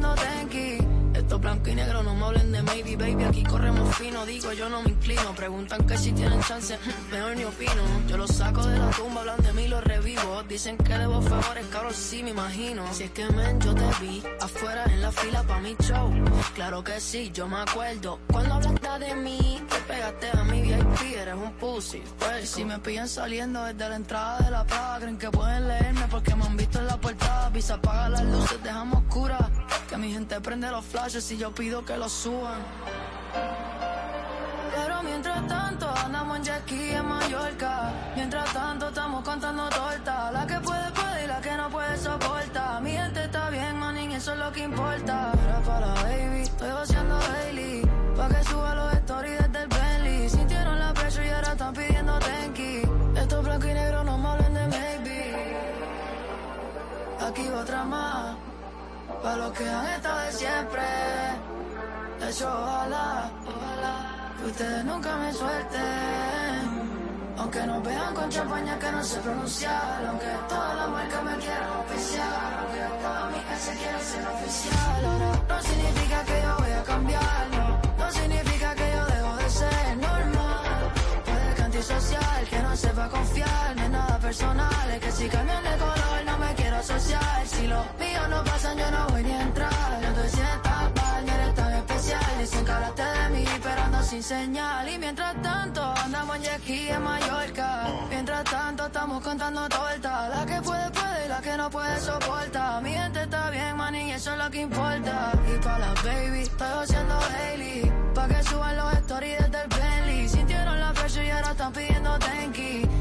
pidiendo tenki. Esto blanco y negro, no me hablen de maybe, baby. Aquí corremos fino, digo, yo no me inclino. Preguntan que si tienen chance, mejor ni opino. Yo los saco de la tumba, hablan de mí, los revivo. Dicen que debo favores, cabrón, sí me imagino. Si es que men, yo te vi afuera en la fila pa' mi show. Claro que sí, yo me acuerdo. Cuando hablaste de mí, te pegaste a mi VIP, eres un pussy. Pues si me pillan saliendo desde la entrada de la plaza, creen que pueden leerme porque me han visto en la portada. Pisa, apaga las luces, dejamos oscura. Que mi gente prende los flashes y yo pido que los suban. Pero mientras tanto andamos en jet ski en Mallorca. Mientras tanto estamos contando torta. La que puede puede y la que no puede soporta. Mi gente está bien, manín, eso es lo que importa. Era para baby, estoy haciendo daily. Pa' que suba los stories Aquí otra más. Pa' los que han estado de siempre. De hecho, ojalá, ojalá que ustedes nunca me suelten. Aunque nos vean con champaña que no sé pronunciar. Aunque todas las marcas me quieran oficial. Aunque todas mis se quieran ser oficial. Ahora no significa que yo voy a cambiar. No, no significa que yo dejo de ser normal. Puede que antisocial, que no sepa confiar. No es nada personal. Es que si cambian de color asociar. Si los míos no pasan, yo no voy ni a entrar. No te sientas mal, no eres tan especial. Dicen que de mí, pero ando sin señal. Y mientras tanto, andamos en ski en Mallorca. Mientras tanto, estamos contando torta. La que puede, puede y la que no puede soporta. Mi gente está bien, man, y eso es lo que importa. Y para las baby, estoy haciendo Hailey. Pa' que suban los stories desde el Bentley. Sintieron la presión y ahora están pidiendo tenki.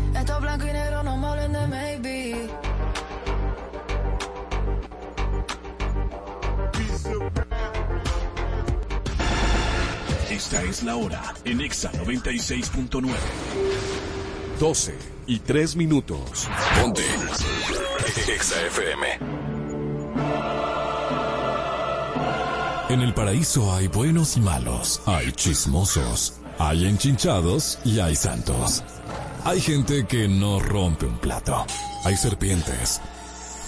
Esta es la hora en Exa 96.9. 12 y 3 minutos. Ponte. Exa FM. En el paraíso hay buenos y malos, hay chismosos, hay enchinchados y hay santos. Hay gente que no rompe un plato. Hay serpientes.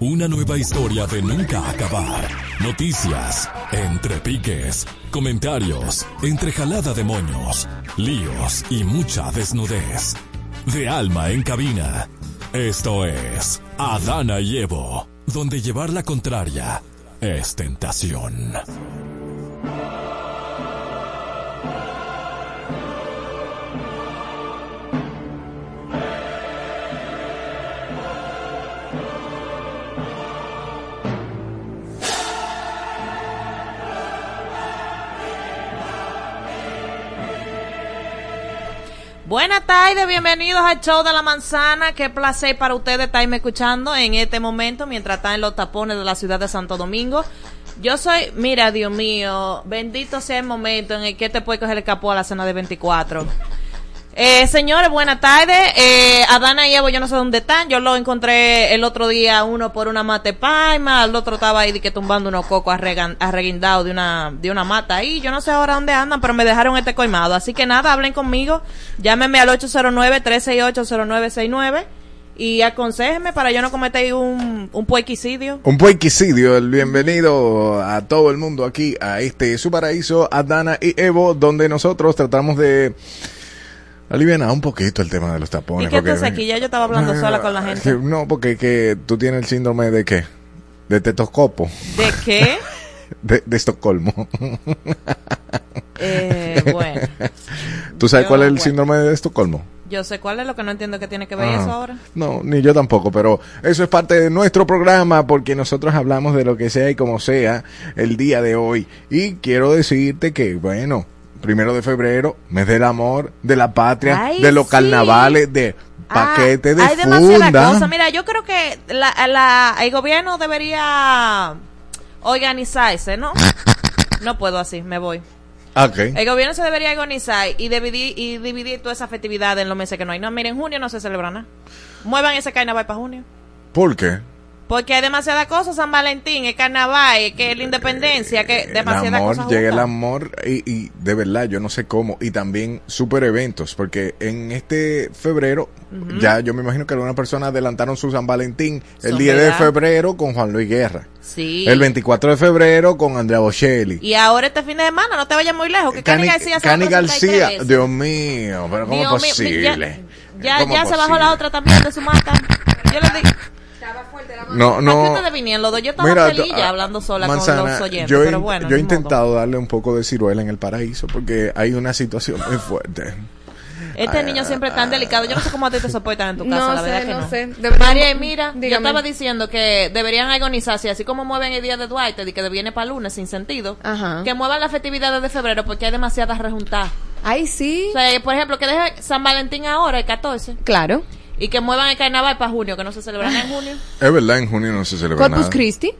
una nueva historia de nunca acabar. Noticias, entre piques, comentarios, entre jalada de moños, líos y mucha desnudez. De alma en cabina. Esto es Adana y Evo, donde llevar la contraria es tentación. Buenas tardes, bienvenidos al show de la manzana. Qué placer para ustedes estarme escuchando en este momento mientras están en los tapones de la ciudad de Santo Domingo. Yo soy, mira, Dios mío, bendito sea el momento en el que te puede coger el capó a la cena de 24. Eh, señores, buenas tardes. Eh, Adana y Evo, yo no sé dónde están. Yo lo encontré el otro día, uno por una mate paima, el otro estaba ahí que tumbando unos cocos arreguindados de una, de una mata ahí. Yo no sé ahora dónde andan, pero me dejaron este coimado. Así que nada, hablen conmigo. Llámenme al 809-368-0969 y aconséjenme para yo no cometer un, un puequicidio. Un puequicidio, el bienvenido a todo el mundo aquí a este su paraíso, Adana y Evo, donde nosotros tratamos de aliviar un poquito el tema de los tapones. ¿Y qué porque- entonces aquí? Ya yo estaba hablando sola con la gente. No, porque que tú tienes el síndrome de qué? de tetoscopo, ¿De qué? de, de Estocolmo. Eh, bueno, ¿Tú sabes Yo, cuál es el bueno. síndrome de Estocolmo? yo sé cuál es lo que no entiendo que tiene que ver Ah. eso ahora. No, ni yo tampoco, pero eso es parte de nuestro programa porque nosotros hablamos de lo que sea y como sea el día de hoy. Y quiero decirte que, bueno, primero de febrero, mes del amor, de la patria, Ay, de los sí. carnavales, de paquete Ah, de hay funda. cosas. Mira, yo creo que la, la- el gobierno debería organizarse, ¿no? No puedo así, me voy. Ok. El gobierno se debería organizar y dividir, y dividir toda esa festividad en los meses que no hay. No, miren, en junio no se celebra nada. Muevan ese carnaval para junio. ¿Por qué? Porque hay demasiadas cosas, San Valentín, el carnaval, que la independencia, que el demasiadas amor, cosas llega el amor y, y de verdad yo no sé cómo y también super eventos porque en este febrero ya yo me imagino que algunas personas adelantaron su San Valentín el Son 10 de febrero con Juan Luis Guerra. Sí. el 24 de febrero con Andrea Bocelli. Y ahora este fin de semana, no te vayas muy lejos, que Cani, Cani García se Cani García. Dios mío pero cómo Dios es mío, posible Ya, ya, ¿Cómo ya es se bajó la otra también de su mata. Yo les digo, no ¿a no qué ustedes vinieron los dos? Yo estaba Mira, feliz ya ah, hablando sola Manzana, con los oyentes, yo, he- pero bueno. yo he ni modo. intentado darle un poco de ciruela en el paraíso porque hay una situación muy fuerte Este niño siempre es tan delicado. Yo no sé cómo a ti te soportan en tu casa, No la verdad sé, que no no. sé. Deberíamos- María, y mira, yo estaba diciendo que deberían organizarse, así como mueven el día de Duarte, y que viene para lunes sin sentido, Ajá. que muevan las festividades de febrero porque hay demasiadas rejuntadas. Ay, sí. O sea, por ejemplo, que deje San Valentín ahora, el 14, Claro. Y que muevan el carnaval para junio, que no se celebrará en junio. es verdad en junio no se celebra Corpus nada Christi.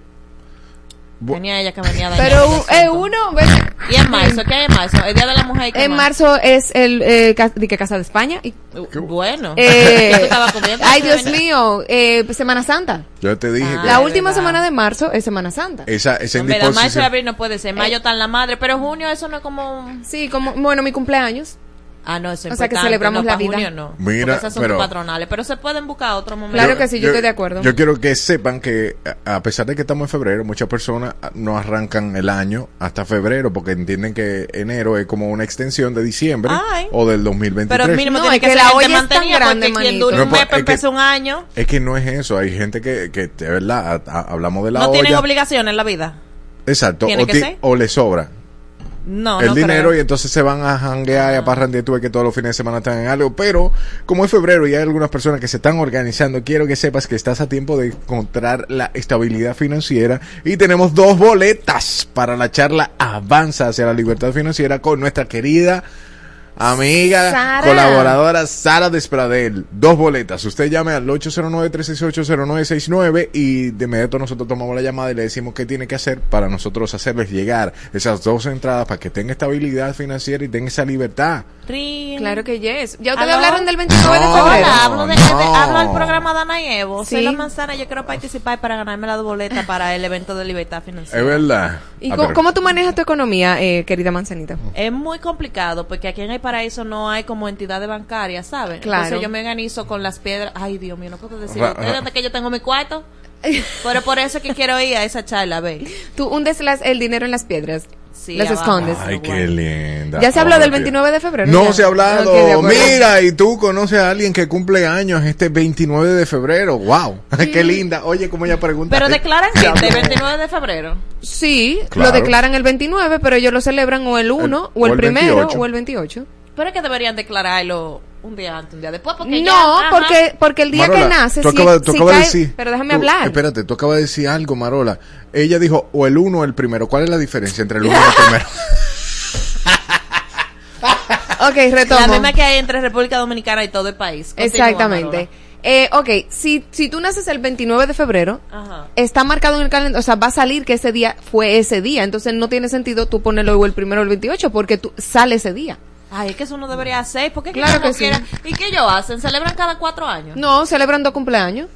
Bu- Tenía ella que venía a Pero eh, uno, ve- Y en marzo, ¿qué hay en marzo? El Día de la Mujer. ¿y qué en marzo es el eh, ca- de que Casa de España. Y, Uh, Bueno. eh, ay, Dios mío, eh, Semana Santa. yo te dije Ah, que La última verdad. semana de marzo es Semana Santa. esa, esa En verdad, marzo y indisposición abril no puede ser. Mayo está en la madre, pero junio eso no es como... Sí, como, bueno, mi cumpleaños. Ah, no, eso es O sea, que importante, celebramos no, la vida. junio no. Mira, esas son pero- patronales. Pero se pueden buscar otro momento. Claro que sí, yo estoy de acuerdo. Yo quiero que sepan que a pesar de que estamos en febrero, muchas personas ah, no arrancan el año hasta febrero porque entienden que enero es como una extensión de diciembre Ay. o del 2023. Pero mínimo No, tiene es que, que ser la olla es tan grande, quien No, un pues, mes es que- empieza un año. Es que no es eso, hay gente que, que de verdad, a- a- hablamos de la No olla. tienen obligaciones en la vida. Exacto, ¿Tiene o, que ti- ser? o le sobra No, el no dinero creo. y entonces se van a janguear y a parrandear. Tuve que todos los fines de semana están en algo, pero como es febrero y hay algunas personas que se están organizando, quiero que sepas que estás a tiempo de encontrar la estabilidad financiera y tenemos dos boletas para la charla Avanza hacia la libertad financiera con nuestra querida amiga, Sara. colaboradora Sara Despradel. Dos boletas. Usted llame al 809-368-0969 y de inmediato nosotros tomamos la llamada y le decimos qué tiene que hacer para nosotros hacerles llegar esas dos entradas para que tenga estabilidad financiera y tenga esa libertad. Claro que yes. ¿Ya ustedes ¿Aló? hablaron del 29 de febrero? Hola, hablo, de, No. de- hablo del programa Dana y Evo. Soy Sí. la manzana, yo quiero participar para ganarme la boleta para el evento de libertad financiera. Es verdad. ¿Y Ah, cómo, cómo tú manejas tu economía, eh, querida manzanita? Es muy complicado porque aquí en el paraíso no hay como entidades bancarias, ¿sabes? Claro. Entonces yo me organizo con las piedras. Ay, Dios mío, no puedo decir. Ustedes que yo tengo mi cuarto. Pero por eso es que quiero ir a esa charla, ve. Tú hundes las- el dinero en las piedras. Sí, las escondes. Ay, Bueno. qué linda. ¿Ya se habló del Dios. 29 de febrero? No Ya. se ha hablado. Mira, y tú conoces a alguien que cumple años este 29 de febrero. Wow, qué linda. Oye, como ella pregunta. Pero declaran gente el habló. 29 de febrero. Sí, Claro. lo declaran el 29, pero ellos lo celebran o el 1, El- o el, o el primero, 28. o el 28. Pero es que deberían declararlo un día antes, un día después. Porque no, ya, porque, porque el día Marola, que nace, tú si- acabas, tú si acabas de decir. pero déjame tú- hablar. Espérate, tú acabas de decir algo, Marola. Ella dijo o el uno o el primero. ¿Cuál es la diferencia entre el uno y el primero? Ok, retomo. La misma que hay entre República Dominicana y todo el país. Continúa, Exactamente. Eh, ok, si, si tú naces el 29 de febrero. Ajá. está marcado en el calendario, o sea, va a salir que ese día fue ese día, entonces no tiene sentido tú ponerlo o el primero o el 28 porque tú sale ese día. Ay, es que eso no debería hacer. ¿Por qué Claro que sí. quiera? ¿Y qué ellos hacen? ¿Celebran cada cuatro años? No, celebran dos cumpleaños,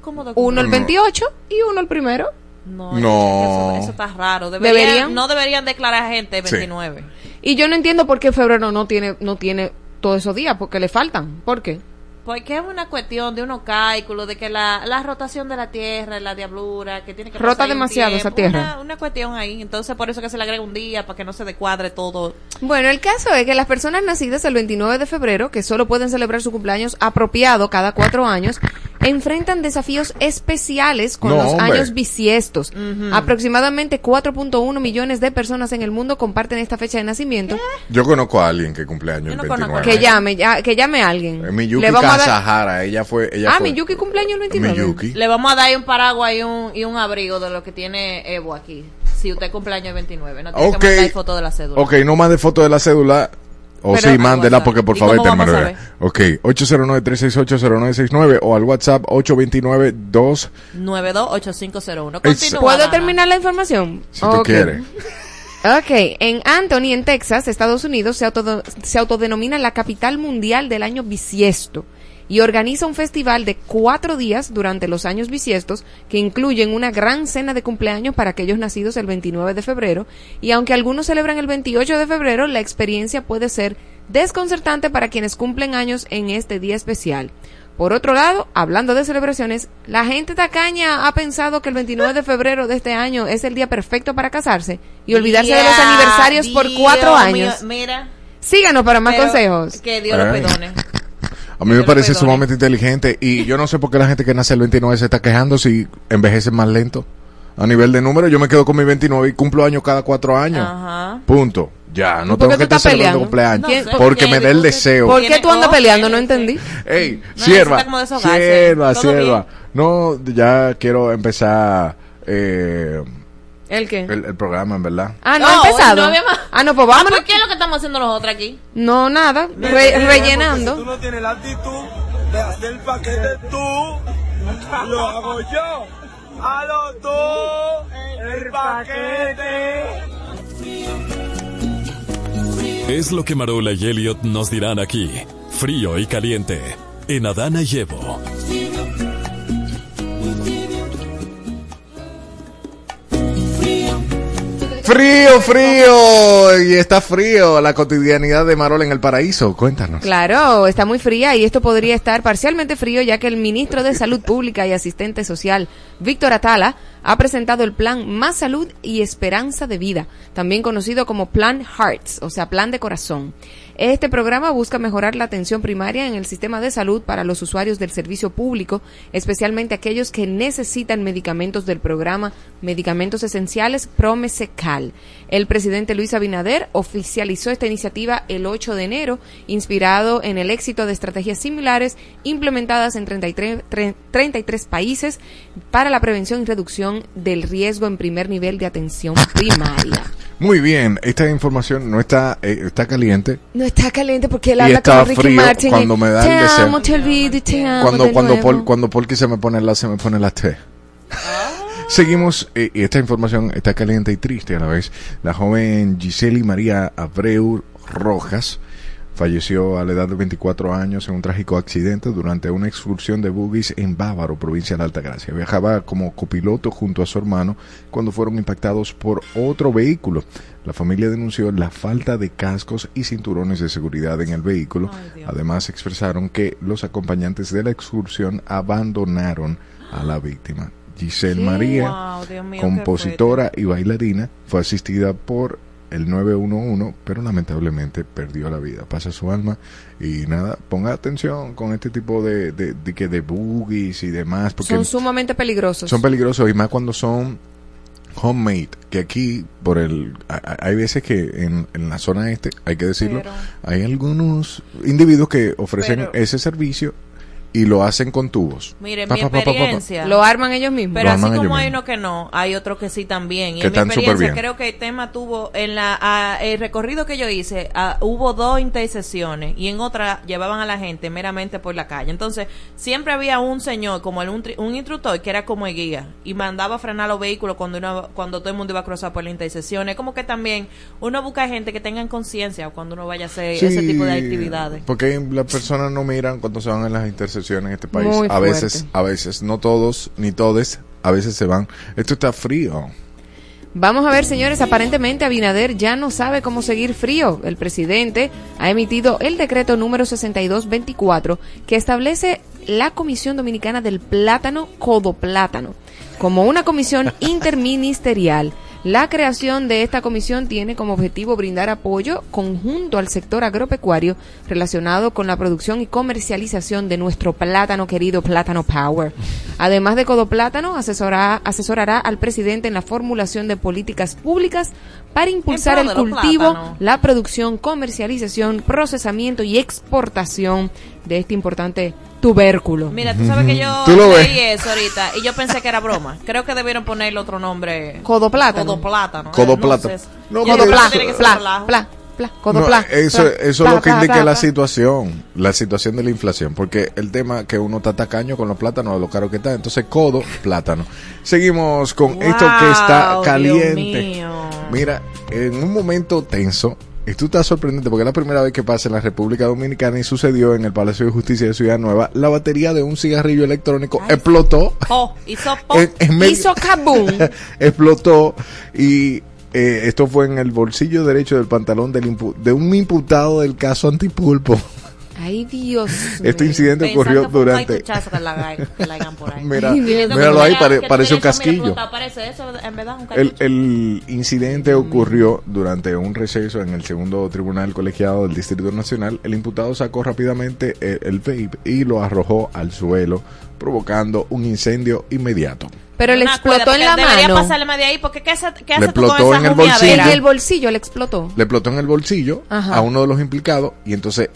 ¿Cómo de- uno el No. 28 y uno el primero. No, No. Eso, eso está raro. Deberían, ¿Deberían? No deberían declarar gente el Sí. 29. Y yo no entiendo por qué febrero no tiene no tiene todos esos días, porque le faltan. ¿Por qué? Porque es una cuestión de unos cálculos, de que la, la rotación de la Tierra, la diablura, que tiene que Rota pasar demasiado esa Tierra. Una, una cuestión ahí. Entonces, por eso que se le agrega un día, para que no se descuadre todo. Bueno, el caso es que las personas nacidas el 29 de febrero, que solo pueden celebrar su cumpleaños apropiado cada cuatro años, enfrentan desafíos especiales con No, los hombre. años bisiestos. Aproximadamente 4.1 millones de personas en el mundo comparten esta fecha de nacimiento. Yo conozco a alguien que cumple años el no conozco 29. Que llame, ya, que llame a alguien. Eh, Miyuki Le vamos a dar- Kasahara, ella fue... Ella Ah, fue- Miyuki cumpleaños el 29. Miyuki. Le vamos a dar ahí un paraguas y un, y un abrigo de lo que tiene Evo aquí. Si usted cumpleaños el 29, no tiene Ok. que mandar foto de la cédula. Ok, no mande foto de la cédula. O Pero- sí, mándela WhatsApp. porque por ¿Y favor te saber? Ok, 809-368-0969 o al WhatsApp 829-2 928501. Es- Continúa, ¿Puedo Dana. terminar la información? si tú Ok. quieres. Ok, en Anthony, en Texas, Estados Unidos, se autodenomina la capital mundial del año bisiesto y organiza un festival de cuatro días durante los años bisiestos que incluyen una gran cena de cumpleaños para aquellos nacidos el 29 de febrero y aunque algunos celebran el 28 de febrero, la experiencia puede ser desconcertante para quienes cumplen años en este día especial. Por otro lado, hablando de celebraciones, la gente tacaña ha pensado que el 29 de febrero de este año es el día perfecto para casarse y olvidarse de los aniversarios por cuatro mío, años. mira. Síganos para más pero consejos. Que Dios lo Eh. perdone. A mí me parece perdone. sumamente inteligente y yo no sé por qué la gente que nace el 29 se está quejando si envejece más lento. A nivel de número, yo me quedo con mi 29 y cumplo años cada cuatro años. Ajá. Punto. Ya, no ¿Por tengo que estar celebrando cumpleaños. ¿Quién- No sé, porque me da el deseo. ¿Por qué tú andas peleando? No entendí. Ey, No, sierva, sierva, sierva. No, ya quiero empezar eh, ¿El qué? el, el programa, en verdad. Ah, no, No, ha empezado. no había más. Ah, no, pues Ah, vámonos. pues, ¿qué es lo que estamos haciendo nosotros aquí? No, nada. re- Porque Si tú rellenando. no tienes la actitud de hacer el paquete tú, lo hago yo. A los dos, el paquete. Es lo que Marola y Elliot nos dirán aquí, frío y caliente, en Adana y Evo. Frío, frío. Y está frío la cotidianidad de Marol en el paraíso. Cuéntanos. Claro, está muy fría y esto podría estar parcialmente frío ya que el ministro de Salud Pública y Asistente Social, Víctor Atala, ha presentado el plan Más Salud y Esperanza de Vida, también conocido como Plan Hearts, o sea, Plan de Corazón. Este programa busca mejorar la atención primaria en el sistema de salud para los usuarios del servicio público, especialmente aquellos que necesitan medicamentos del programa Medicamentos Esenciales Promesecal. El presidente Luis Abinader oficializó esta iniciativa el 8 de enero, inspirado en el éxito de estrategias similares implementadas en 33, tre- 33 países para la prevención y reducción del riesgo en primer nivel de atención primaria. Muy bien, esta información no está, eh, está caliente. No está caliente porque él Y habla estaba como Ricky Martin. y, cuando me da el deseo". amo, te olvido y te amo Cuando, cuando, nuevo". Paul, cuando Polky se me pone la, se me pone la T. Seguimos, eh, y esta información está caliente y triste a la vez. La joven Giseli María Abreu Rojas falleció a la edad de 24 años en un trágico accidente durante una excursión de buggies en Bávaro, provincia de Altagracia. Viajaba como copiloto junto a su hermano cuando fueron impactados por otro vehículo. La familia denunció la falta de cascos y cinturones de seguridad en el vehículo. Ay. Además expresaron que los acompañantes de la excursión abandonaron a la víctima. Giselle María, Wow, mío, compositora y bailarina, fue asistida por el 911, pero lamentablemente perdió la vida. Pasa su alma y nada, ponga atención con este tipo de, de, de, que de boogies y demás, porque Son sumamente peligrosos. son peligrosos y más cuando son homemade, que aquí por el hay veces que en, en la zona este, hay que decirlo, Pero- hay algunos individuos que ofrecen Pero- ese servicio y lo hacen con tubos. Mire, Pa, mi pa, pa, pa, pa, pa. experiencia. Lo arman ellos mismos. Pero Lo así como hay mismos. uno que no, hay otro que sí también. Y Que en mi están súper experiencia bien. creo que el tema tuvo, en la el recorrido que yo hice, hubo dos intercesiones y en otra llevaban a la gente meramente por la calle. Entonces, siempre había un señor, como el, un, tri- un instructor, que era como el guía y mandaba a frenar los vehículos cuando, uno, cuando todo el mundo iba a cruzar por la intersección. Es como que también uno busca gente que tengan conciencia cuando uno vaya a hacer ese tipo de actividades. Porque las personas no miran cuando se van en las intersecciones en este país. Muy a veces, a veces, no todos ni todes, a veces se van. Esto está frío. Vamos a ver, señores, aparentemente Abinader ya no sabe cómo seguir frío. El presidente ha emitido el decreto número 6224 que establece la Comisión Dominicana del Plátano Codo Plátano como una comisión interministerial. La creación de esta comisión tiene como objetivo brindar apoyo conjunto al sector agropecuario relacionado con la producción y comercialización de nuestro plátano querido Plátano Power. Además de Codo Plátano, asesora- asesorará al presidente en la formulación de políticas públicas para impulsar el cultivo, plátanos. la producción, comercialización, procesamiento y exportación de este importante tubérculo. Mira, tú sabes que yo Tú lo leí ves. eso ahorita y yo pensé que era broma. Creo que debieron ponerle otro nombre. Codo plátano. Codo plátano. Codo Eh, no. No, pla, pla, eso, pla, eso es lo que indica la situación, la situación de la inflación, porque el tema que uno está tacaño con los plátanos, lo caro que está, entonces codo, plátano. Seguimos con esto que está Wow, caliente. Mira, en un momento tenso, y tú estás sorprendente porque es la primera vez que pasa en la República Dominicana y sucedió en el Palacio de Justicia de Ciudad Nueva, la batería de un cigarrillo electrónico po Oh, hizo po. en, en Hizo explotó y eh, esto fue en el bolsillo derecho del pantalón del de un imputado del caso antipulpo. Ay, Dios. Este mío. incidente Pensando ocurrió durante... caituchazo que la hagan- que la hagan por ahí. Mira, míralo ahí, pare- parece un casquillo. explotado, Parece eso, en verdad, un El, incidente ocurrió durante un receso en el segundo tribunal colegiado del Distrito Nacional. El imputado sacó rápidamente el, el vape y lo arrojó al suelo, provocando un incendio inmediato. Pero le explotó en la porque Debería mano. pasarle de ahí, porque ¿qué, hace, qué Le hace tú con explotó esa en el bolsillo. En el bolsillo le explotó. Le explotó en el bolsillo Ajá. a uno de los implicados y entonces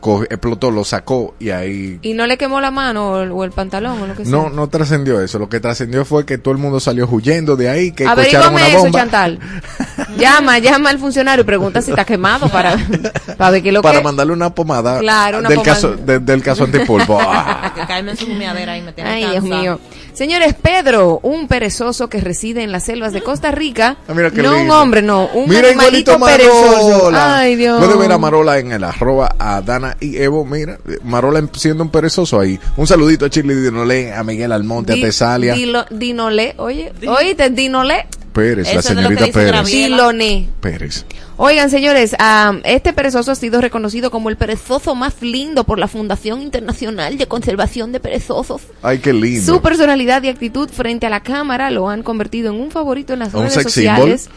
coge- explotó, lo sacó y ahí Y no le quemó la mano o el, o el pantalón o lo que sea. No, no trascendió eso. Lo que trascendió fue que todo el mundo salió huyendo de ahí, que escucharon Averígame una eso, bomba Chantal. llama, llama al funcionario y pregunta si está quemado para, para ver qué lo para que... mandarle una pomada Claro, una del pomada. caso de- del caso antipulpo. Ah. Que caerme en su humeadera y me tiene Ay, Dios mío. Señores, Pedro, un perezoso que reside en las selvas de Costa Rica. Ah, mira qué no un hombre, no, un Mira animalito igualito perezoso. Marola. Ay, Dios. Puede ver a Marola en el arroba a Y Evo. Mira, Marola siendo un perezoso ahí. Un saludito a Chile Dinolé, a Miguel Almonte, Di- a Tesalia Dilo- Dinolé, oye, oíste, Dinolé, Pérez, la Eso señorita Pérez. Diloné. Pérez. Oigan, señores, este perezoso ha sido reconocido como el perezoso más lindo por la Fundación Internacional de Conservación de Perezosos. Ay, qué lindo. Su personalidad y actitud frente a la cámara lo han convertido en un favorito en las redes sociales.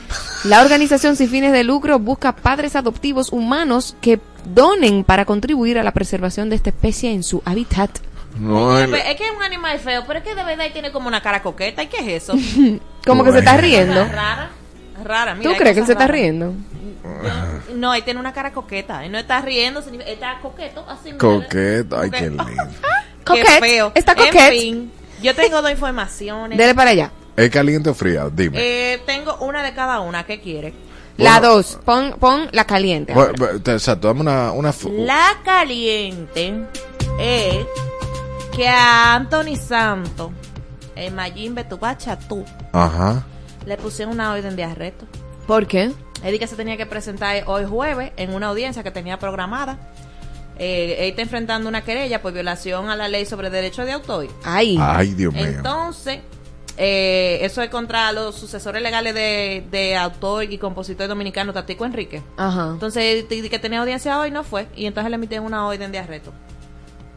La organización sin fines de lucro busca padres adoptivos humanos que donen para contribuir a la preservación de esta especie en su hábitat. No, Es el- que- es que es un animal feo, pero es que de verdad tiene como una cara coqueta. ¿Y qué es eso? Como que se está riendo. Rara. Rara, mira, ¿Tú crees que él se está riendo? Yo- no, él tiene una cara coqueta. Él no está riendo, está coqueto, así. Coqueto. Ay, qué lindo. Qué feo. está En coquet. fin, yo tengo dos informaciones. Dele para allá. ¿Es caliente o fría? Dime. Eh, tengo una de cada una. ¿Qué quiere? La Bueno. dos, pon, pon la caliente. Bueno, bueno, te- Exacto, dame una... una La caliente es que a Anthony Santos, el Mayimbe Tupacha tú, Ajá. le pusieron una orden de arresto. ¿Por qué? Él dijo que se tenía que presentar hoy jueves en una audiencia que tenía programada. Eh, él está enfrentando una querella por violación a la ley sobre derecho de autor. Ay. Ay, Dios mío. Entonces, eh, eso es contra los sucesores legales de, de autor y compositor dominicano Tatico Enrique. Ajá. Entonces, que tenía audiencia hoy, no fue. Y entonces le emitieron una orden de arresto.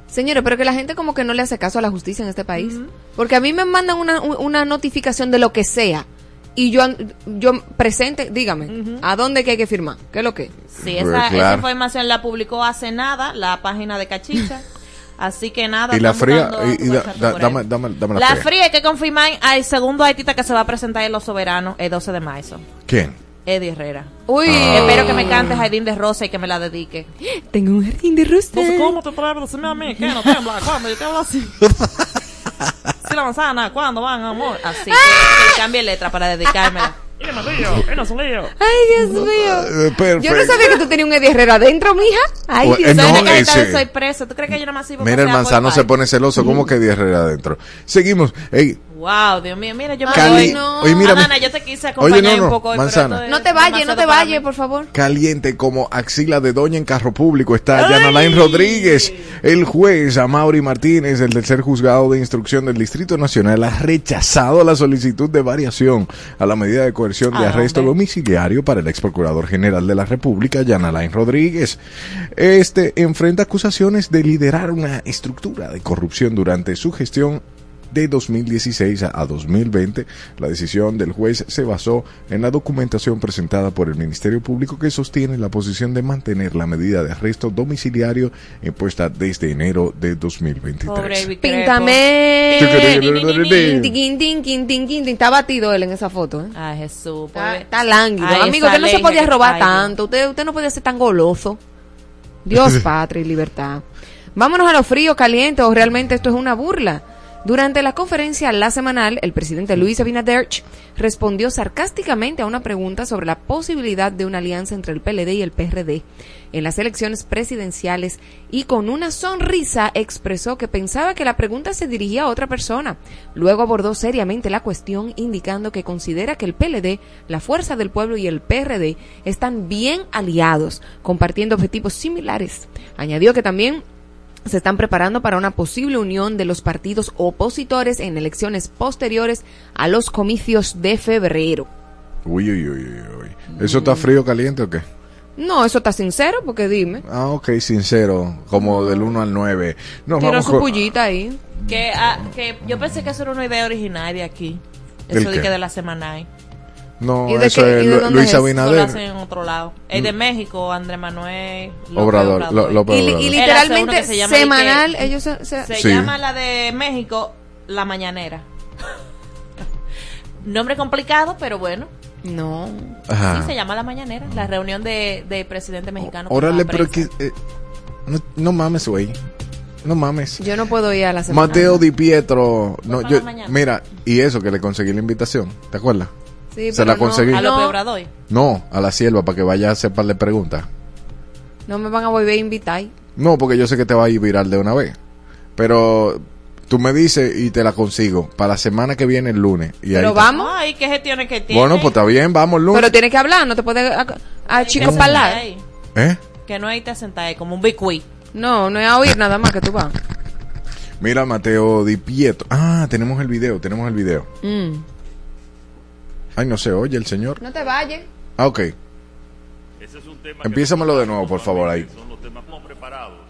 Señores, pero que la gente como que no le hace caso a la justicia en este país. Porque a mí me mandan una, un- una notificación de lo que sea. Y yo, yo presente, dígame, ¿a dónde que hay que firmar? ¿Qué es lo que? Sí, esa, esa información la publicó hace nada la página de Cachicha. Así que nada. Y la fría, y, y da- da- dame, dame, dame la, La fría. fría hay que confirmar al segundo artista que se va a presentar en Los Soberanos el 12 de marzo. ¿Quién? Eddie Herrera. Uy, Ah. Espero que me cante Jardín de Rosa y que me la dedique. tengo un jardín de rosas. te atreves a decirme a mí que no tembla cuando yo te hablo así? si la manzana, ¿cuándo van, amor? Así que, que cambie letra para dedicármela. Ay, Dios mío. Eh, perfecto. Yo no sabía que tú tenías un Eddie Herrera adentro, mija. Ay, Dios eh, mío. no, ¿Sabes que esta ese- soy preso? ¿Tú crees que yo nada más sirvo Mira, el manzano se pone celoso. ¿Cómo que 10 Herrera adentro? Seguimos. Ey, Wow, Dios mío, mira, yo me Cali. voy. no. Oye, mira. Adana, yo te quise acompañar Oye, no, no, un poco hoy, pero manzana. No te vayas, no te vayas, por favor. caliente como axila de doña en carro público está Yanalain Rodríguez. El juez Amaury Martínez, el tercer juzgado de instrucción del Distrito Nacional, ha rechazado la solicitud de variación a la medida de coerción de Ah, arresto hombre. domiciliario para el ex procurador general de la República, Yanalain Rodríguez. Este enfrenta acusaciones de liderar una estructura de corrupción durante su gestión de 2016 a 2020. La decisión del juez se basó en la documentación presentada por el Ministerio Público que sostiene la posición de mantener la medida de arresto domiciliario impuesta desde enero de 2023. Pobre Vicrepo. Píntame. Está batido él en esa foto. ¿eh? Ay, Jesús. Está, pobre. está lánguido. Ay, Amigo, usted no se podía robar tanto. Usted, usted no podía ser tan goloso. Dios, patria y libertad. Vámonos a lo frío, caliente, o realmente esto es una burla. Durante la conferencia La Semanal, el presidente Luis Abinader respondió sarcásticamente a una pregunta sobre la posibilidad de una alianza entre el PLD y el PRD en las elecciones presidenciales y con una sonrisa expresó que pensaba que la pregunta se dirigía a otra persona. Luego abordó seriamente la cuestión indicando que considera que el PLD, la Fuerza del Pueblo y el PRD están bien aliados, compartiendo objetivos similares. Añadió que también se están preparando para una posible unión de los partidos opositores en elecciones posteriores a los comicios de febrero. Uy, uy, uy, uy. ¿Eso está frío, caliente o qué? No, eso está sincero, porque dime. Ah, ok, sincero, como del 1 al 9. No, Tiró vamos su con- pullita ahí. Que, ah, que yo pensé que eso era una idea originaria aquí. ¿Del Eso de que de la Semanay. No, ¿Y de eso qué- es y de Luis es lo Abinader. hacen en otro lado. Es de México, Andrés Manuel. López Obrador, Lo- López Y, Obrador. literalmente se llama semanal, que- ellos se, se- Se Sí. llama la de México La Mañanera. Nombre complicado, pero bueno. No. Ajá. Sí, se llama La Mañanera. La reunión de, de presidente mexicano. Órale, pero que... eh, no, no mames, güey. No mames. Yo no puedo ir a la semana. Mateo Di Pietro. No, yo, la mañana. mira, y eso que le conseguí la invitación, ¿te acuerdas? Sí, se pero la no- conseguí. A López No, Obrador. No, a la sierva para que vaya a hacerle preguntas. no me van a volver a invitar. No, porque yo sé que te va a ir viral de una vez. Pero tú me dices y te la consigo para la semana que viene el lunes. Y Pero ahí vamos. Ay, ¿qué gestiones que tiene? Bueno, pues está bien, vamos el lunes. Pero tienes que hablar, no te puedes a, a chico palar. ahí. ¿Eh? Que no hay te sentar ahí como un bicuí. No, no es a oír nada más que tú vas. Mira, Mateo Di Pietro. Ah, tenemos el video, tenemos el video. Mm. Ay, no se oye el señor. No te vayas. Ah, ok. Ese es un tema Empiézamelo que de nuevo, por favor, ahí. Son los temas como preparados.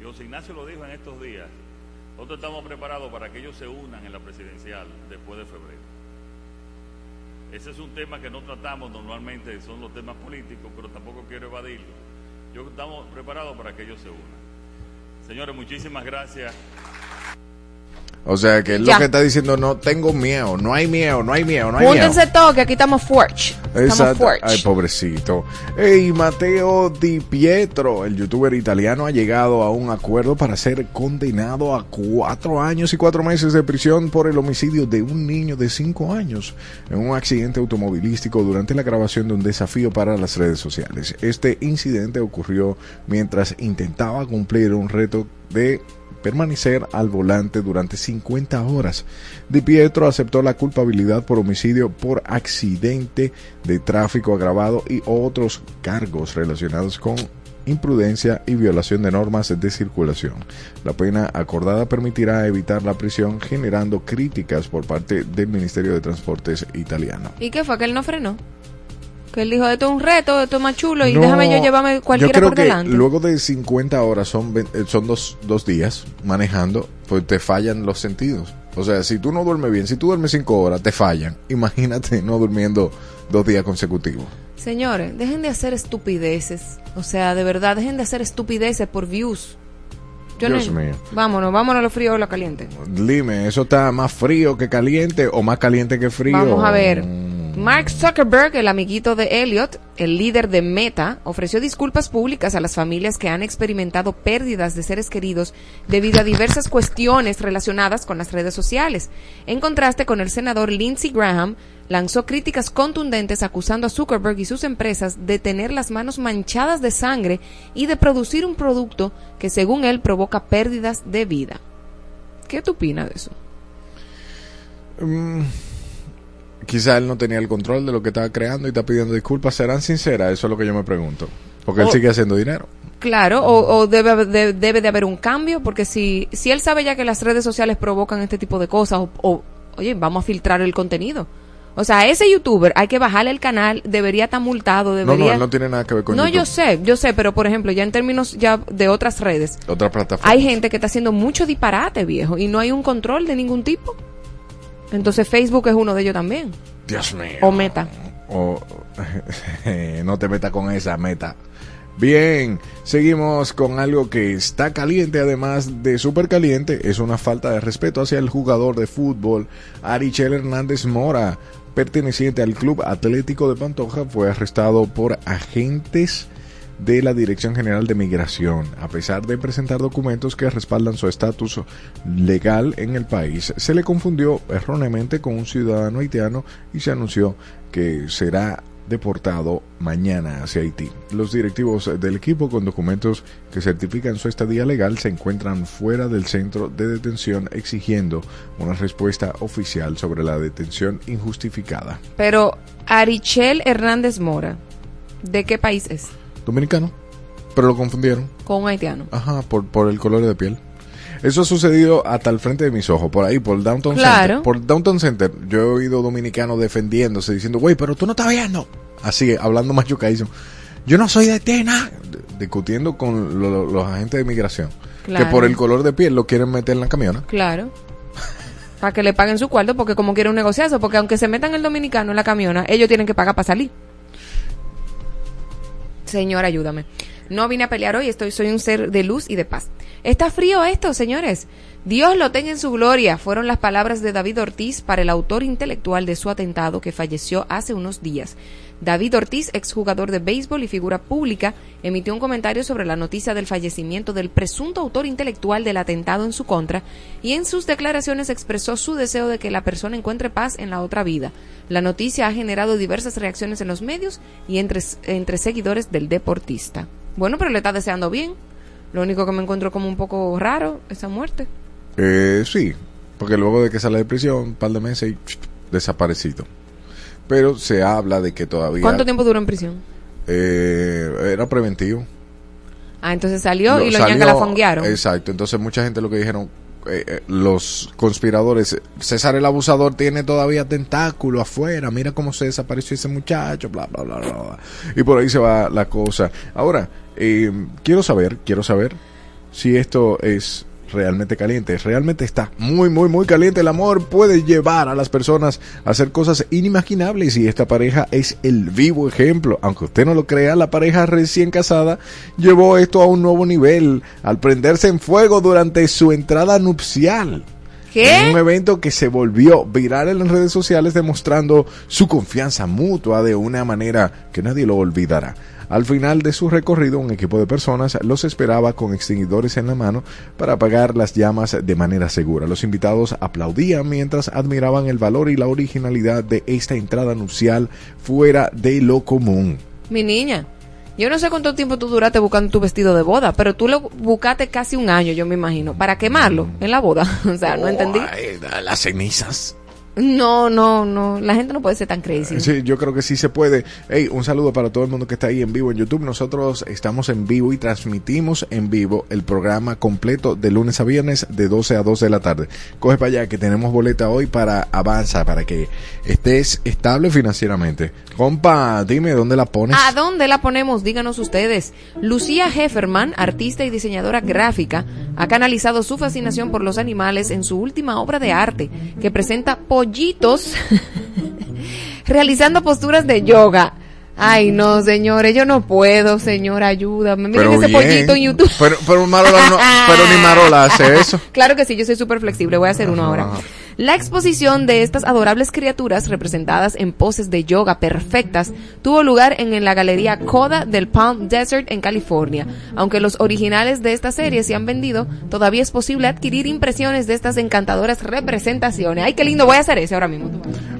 Y José Ignacio lo dijo en estos días. Nosotros estamos preparados para que ellos se unan en la presidencial después de febrero. Ese es un tema que no tratamos normalmente, son los temas políticos, pero tampoco quiero evadirlo. Yo estamos preparados para que ellos se unan. Señores, muchísimas gracias. O sea, que es Ya. lo que está diciendo, no tengo miedo, no hay miedo, no hay miedo, no hay miedo. Júntense todos, que aquí estamos forge. Estamos forge. Ay, pobrecito. Ey, Mateo Di Pietro, el youtuber italiano, ha llegado a un acuerdo para ser condenado a cuatro años y cuatro meses de prisión por el homicidio de un niño de cinco años en un accidente automovilístico durante la grabación de un desafío para las redes sociales. Este incidente ocurrió mientras intentaba cumplir un reto de permanecer al volante durante 50 horas. Di Pietro aceptó la culpabilidad por homicidio por accidente de tráfico agravado y otros cargos relacionados con imprudencia y violación de normas de circulación. La pena acordada permitirá evitar la prisión generando críticas por parte del Ministerio de Transportes italiano. ¿Y qué fue? Que él no frenó. Que él dijo, esto es un reto, esto es más chulo y No, déjame yo llevarme cualquiera yo creo por que delante. luego de 50 horas son, eh, son dos, dos días manejando, pues te fallan los sentidos. O sea, si tú no duermes bien, si tú duermes 5 horas, te fallan. Imagínate no durmiendo dos días consecutivos. Señores, dejen de hacer estupideces. O sea, de verdad, dejen de hacer estupideces por views. Yo Dios no- mío. Vámonos, vámonos a lo frío o a lo caliente. Dime, ¿eso está más frío que caliente o más caliente que frío? Vamos a ver. Mark Zuckerberg, el amiguito de Elliot, el líder de Meta, ofreció disculpas públicas a las familias que han experimentado pérdidas de seres queridos debido a diversas cuestiones relacionadas con las redes sociales. En contraste con el senador Lindsey Graham, lanzó críticas contundentes acusando a Zuckerberg y sus empresas de tener las manos manchadas de sangre y de producir un producto que según él provoca pérdidas de vida. ¿Qué tú opinas de eso? Mm, quizá él no tenía el control de lo que estaba creando y está pidiendo disculpas. ¿Serán sinceras? Eso es lo que yo me pregunto. Porque él Oh. sigue haciendo dinero. Claro, o, o debe, de- debe de haber un cambio, porque si, si él sabe ya que las redes sociales provocan este tipo de cosas, o, o, oye, vamos a filtrar el contenido. O sea, ese youtuber hay que bajarle el canal, debería estar multado, No, debería... no, él no tiene nada que ver con No, YouTube. yo sé, yo sé, pero por ejemplo, ya en términos ya de otras redes, Otra plataforma. hay gente que está haciendo mucho disparate, viejo, y no hay un control de ningún tipo. Entonces Facebook es uno de ellos también. Dios mío. O Meta. O- no te metas con esa meta. Bien, seguimos con algo que está caliente, además de súper caliente, es una falta de respeto hacia el jugador de fútbol Arichel Hernández Mora, perteneciente al Club Atlético de Pantoja, fue arrestado por agentes de la Dirección General de Migración, a pesar de presentar documentos que respaldan su estatus legal en el país. Se le confundió erróneamente con un ciudadano haitiano y se anunció que será deportado mañana hacia Haití. Los directivos del equipo con documentos que certifican su estadía legal se encuentran fuera del centro de detención exigiendo una respuesta oficial sobre la detención injustificada. Pero Arichel Hernández Mora, ¿de qué país es? Dominicano, pero lo confundieron. Con un haitiano. Ajá, por, por el color de piel. Eso ha sucedido hasta el frente de mis ojos, por ahí, por Downtown Claro. Center. Por Downtown Center, yo he oído dominicanos defendiéndose, diciendo, güey, pero tú no estás viendo. Así, hablando machucaísimo. Yo no soy de Tena. Discutiendo con lo- lo- los agentes de migración. Claro. Que por el color de piel lo quieren meter en la camiona. Claro. Para que le paguen su cuarto, porque como quiere un negociazo, porque aunque se metan el dominicano en la camiona, ellos tienen que pagar para salir. Señor, ayúdame. No vine a pelear hoy, estoy, soy un ser de luz y de paz. Está frío esto, señores. Dios lo tenga en su gloria, fueron las palabras de David Ortiz para el autor intelectual de su atentado que falleció hace unos días. David Ortiz, exjugador de béisbol y figura pública, emitió un comentario sobre la noticia del fallecimiento del presunto autor intelectual del atentado en su contra y en sus declaraciones expresó su deseo de que la persona encuentre paz en la otra vida. La noticia ha generado diversas reacciones en los medios y entre, entre seguidores del deportista. Bueno, pero le está deseando bien. Lo único que me encuentro como un poco raro, esa muerte. Eh, sí, porque luego de que sale de prisión, un par de meses y desaparecido. Pero se habla de que todavía... ¿Cuánto tiempo duró en prisión? eh, era preventivo. Ah, entonces salió y Lo- los ñangas la salió- fonguearon. Exacto, entonces mucha gente lo que dijeron, eh, eh, los conspiradores, César el abusador tiene todavía tentáculo afuera, mira cómo se desapareció ese muchacho, bla, bla, bla, bla, bla. Y por ahí se va la cosa. Ahora, eh, quiero saber, quiero saber si esto es realmente caliente. Realmente está muy, muy, muy caliente. El amor puede llevar a las personas a hacer cosas inimaginables y esta pareja es el vivo ejemplo. Aunque usted no lo crea, la pareja recién casada llevó esto a un nuevo nivel al prenderse en fuego durante su entrada nupcial. ¿Qué? En un evento que se volvió viral en las redes sociales demostrando su confianza mutua de una manera que nadie lo olvidará. Al final de su recorrido, un equipo de personas los esperaba con extinguidores en la mano para apagar las llamas de manera segura. Los invitados aplaudían mientras admiraban el valor y la originalidad de esta entrada nupcial fuera de lo común. Mi niña, yo no sé cuánto tiempo tú duraste buscando tu vestido de boda, pero tú lo buscaste casi un año, yo me imagino, para quemarlo en la boda. o sea, no entendí. Ay, las cenizas. No, no, no. La gente no puede ser tan crazy. Sí, yo creo que sí se puede. Hey, un saludo para todo el mundo que está ahí en vivo en YouTube. Nosotros estamos en vivo y transmitimos en vivo el programa completo de lunes a viernes de 12 a 2 de la tarde. Coge para allá que tenemos boleta hoy para Avanza, para que estés estable financieramente. Compa, dime dónde la pones. ¿A dónde la ponemos? Díganos ustedes. Lucía Hefferman, artista y diseñadora gráfica, ha canalizado su fascinación por los animales en su última obra de arte, que presenta pollitos realizando posturas de yoga. Ay, no, señores, yo no puedo, señor, ayúdame. Miren ese bien. pollito en YouTube. Pero, pero Marola no- pero ni Marola hace eso. Claro que sí, yo soy súper flexible, voy a hacer uno ahora. La exposición de estas adorables criaturas representadas en poses de yoga perfectas tuvo lugar en la galería Coda del Palm Desert en California. Aunque los originales de esta serie se han vendido, todavía es posible adquirir impresiones de estas encantadoras representaciones. Ay, qué lindo, voy a hacer ese ahora mismo.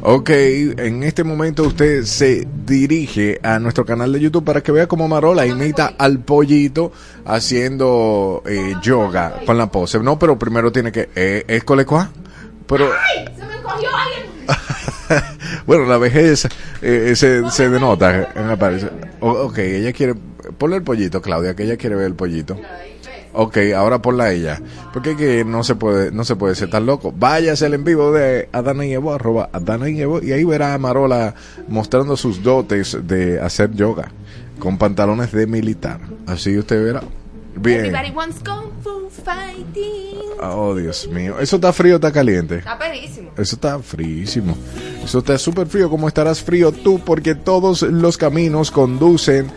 Ok, en este momento usted se dirige a nuestro canal de YouTube para que vea cómo Marola imita al pollito haciendo eh, yoga con la pose. No, pero primero tiene que... Eh, ¿Es? Pero... ¡Se me encogió alguien! bueno, la vejez eh, se, se denota en la. O- ok, ella quiere... Ponle el pollito, Claudia, que ella quiere ver el pollito. Ok, ahora ponla a ella. Porque que no se puede, no se puede ser tan loco. Váyase al en vivo de Adana y Evo, arroba Adana y Evo, y ahí verá a Marola mostrando sus dotes de hacer yoga con pantalones de militar. Así usted verá. Bien. Everybody wants kung fu fighting. Oh, Dios mío. ¿Eso está frío o está caliente? Está pedísimo. Eso está fríísimo. Eso está súper frío. ¿Cómo estarás frío tú? Porque todos los caminos conducen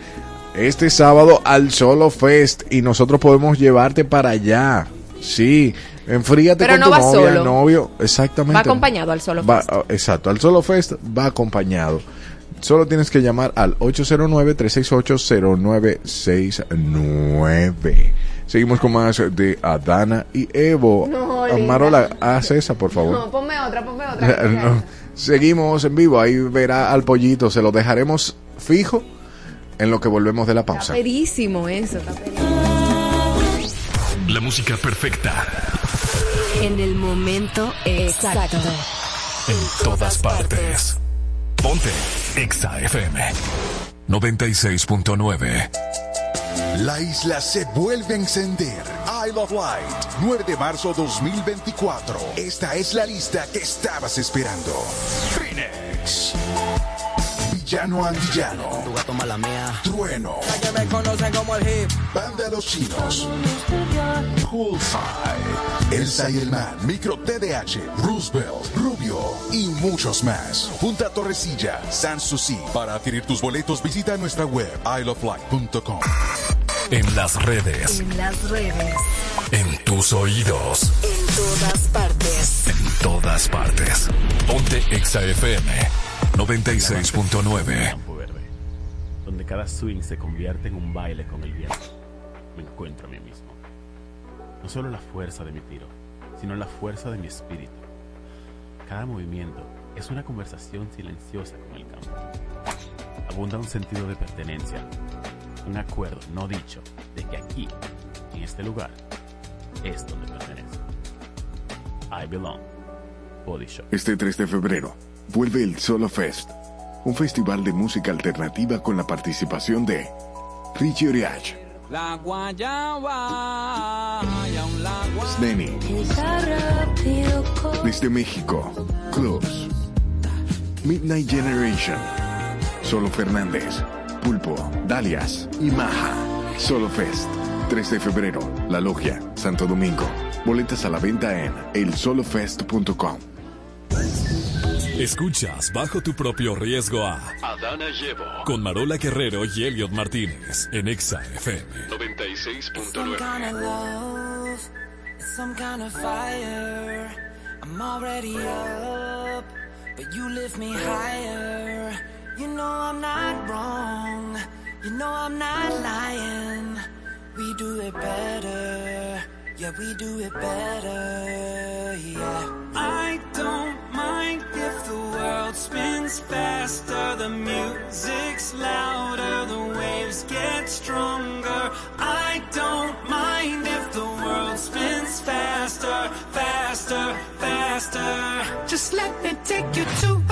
este sábado al Solo Fest y nosotros podemos llevarte para allá. Sí, enfríate Pero con no tu va novia, solo. novio. Exactamente. Va acompañado al Solo Va- Fest. ah, exacto, al Solo Fest va acompañado. Solo tienes que llamar al 809-368-0969. Seguimos con más de Adana y Evo. No, Ah. Marola, haz esa, por favor. No, ponme otra, ponme otra. No. Seguimos en vivo, ahí verá al pollito, se lo dejaremos fijo en lo que volvemos de la Está pausa. eso, está. La música perfecta En el momento exacto. en todas partes. Ponte Exa FM 96.9. La isla se vuelve a encender. Isle of Light, 9 de marzo 2024. Esta es la lista que estabas esperando. Phoenix. Villano Antillano. Tu gato mala mía. Trueno. Que me conocen como el hip. Banda Los Chinos. Poolside. Elsa y el Man. Micro TDH. Roosevelt. Rubio. Y muchos más. Punta Torrecilla. Sanssouci. Para adquirir tus boletos visita nuestra web isleoflight.com. En las redes, En las redes. en tus oídos, En todas partes. en todas partes. Ponte Exa FM 96.9. Campo Verde, donde cada swing se convierte en un baile con el viento. Me encuentro a mí mismo. No solo la fuerza de mi tiro, sino la fuerza de mi espíritu. Cada movimiento es una conversación silenciosa con el campo. Abunda un sentido de pertenencia, un acuerdo no dicho de que aquí, en este lugar, es donde pertenece. I belong. Body Shop. Este 3 de febrero vuelve el Solo Fest, un festival de música alternativa con la participación de Richie Oriach, La guayaba. Sneni, desde México, Close, Midnight Generation, Solo Fernández, Pulpo, Dalias y Maja. Solo Fest, 3 de febrero, La Logia, Santo Domingo. Boletas a la venta en elsolofest.com. Escuchas bajo tu propio riesgo a Adana Llevo con Marola Guerrero y Elliot Martínez en Exa FM. 96.9. Some kind of kind of fire. I'm already up, but you lift me higher. You know I'm not wrong, you know I'm not lying. We do it better, yeah, we do it better, yeah. I don't spins faster, the music's louder, the waves get stronger. I don't mind if the world spins faster, faster, faster. Just let me take you to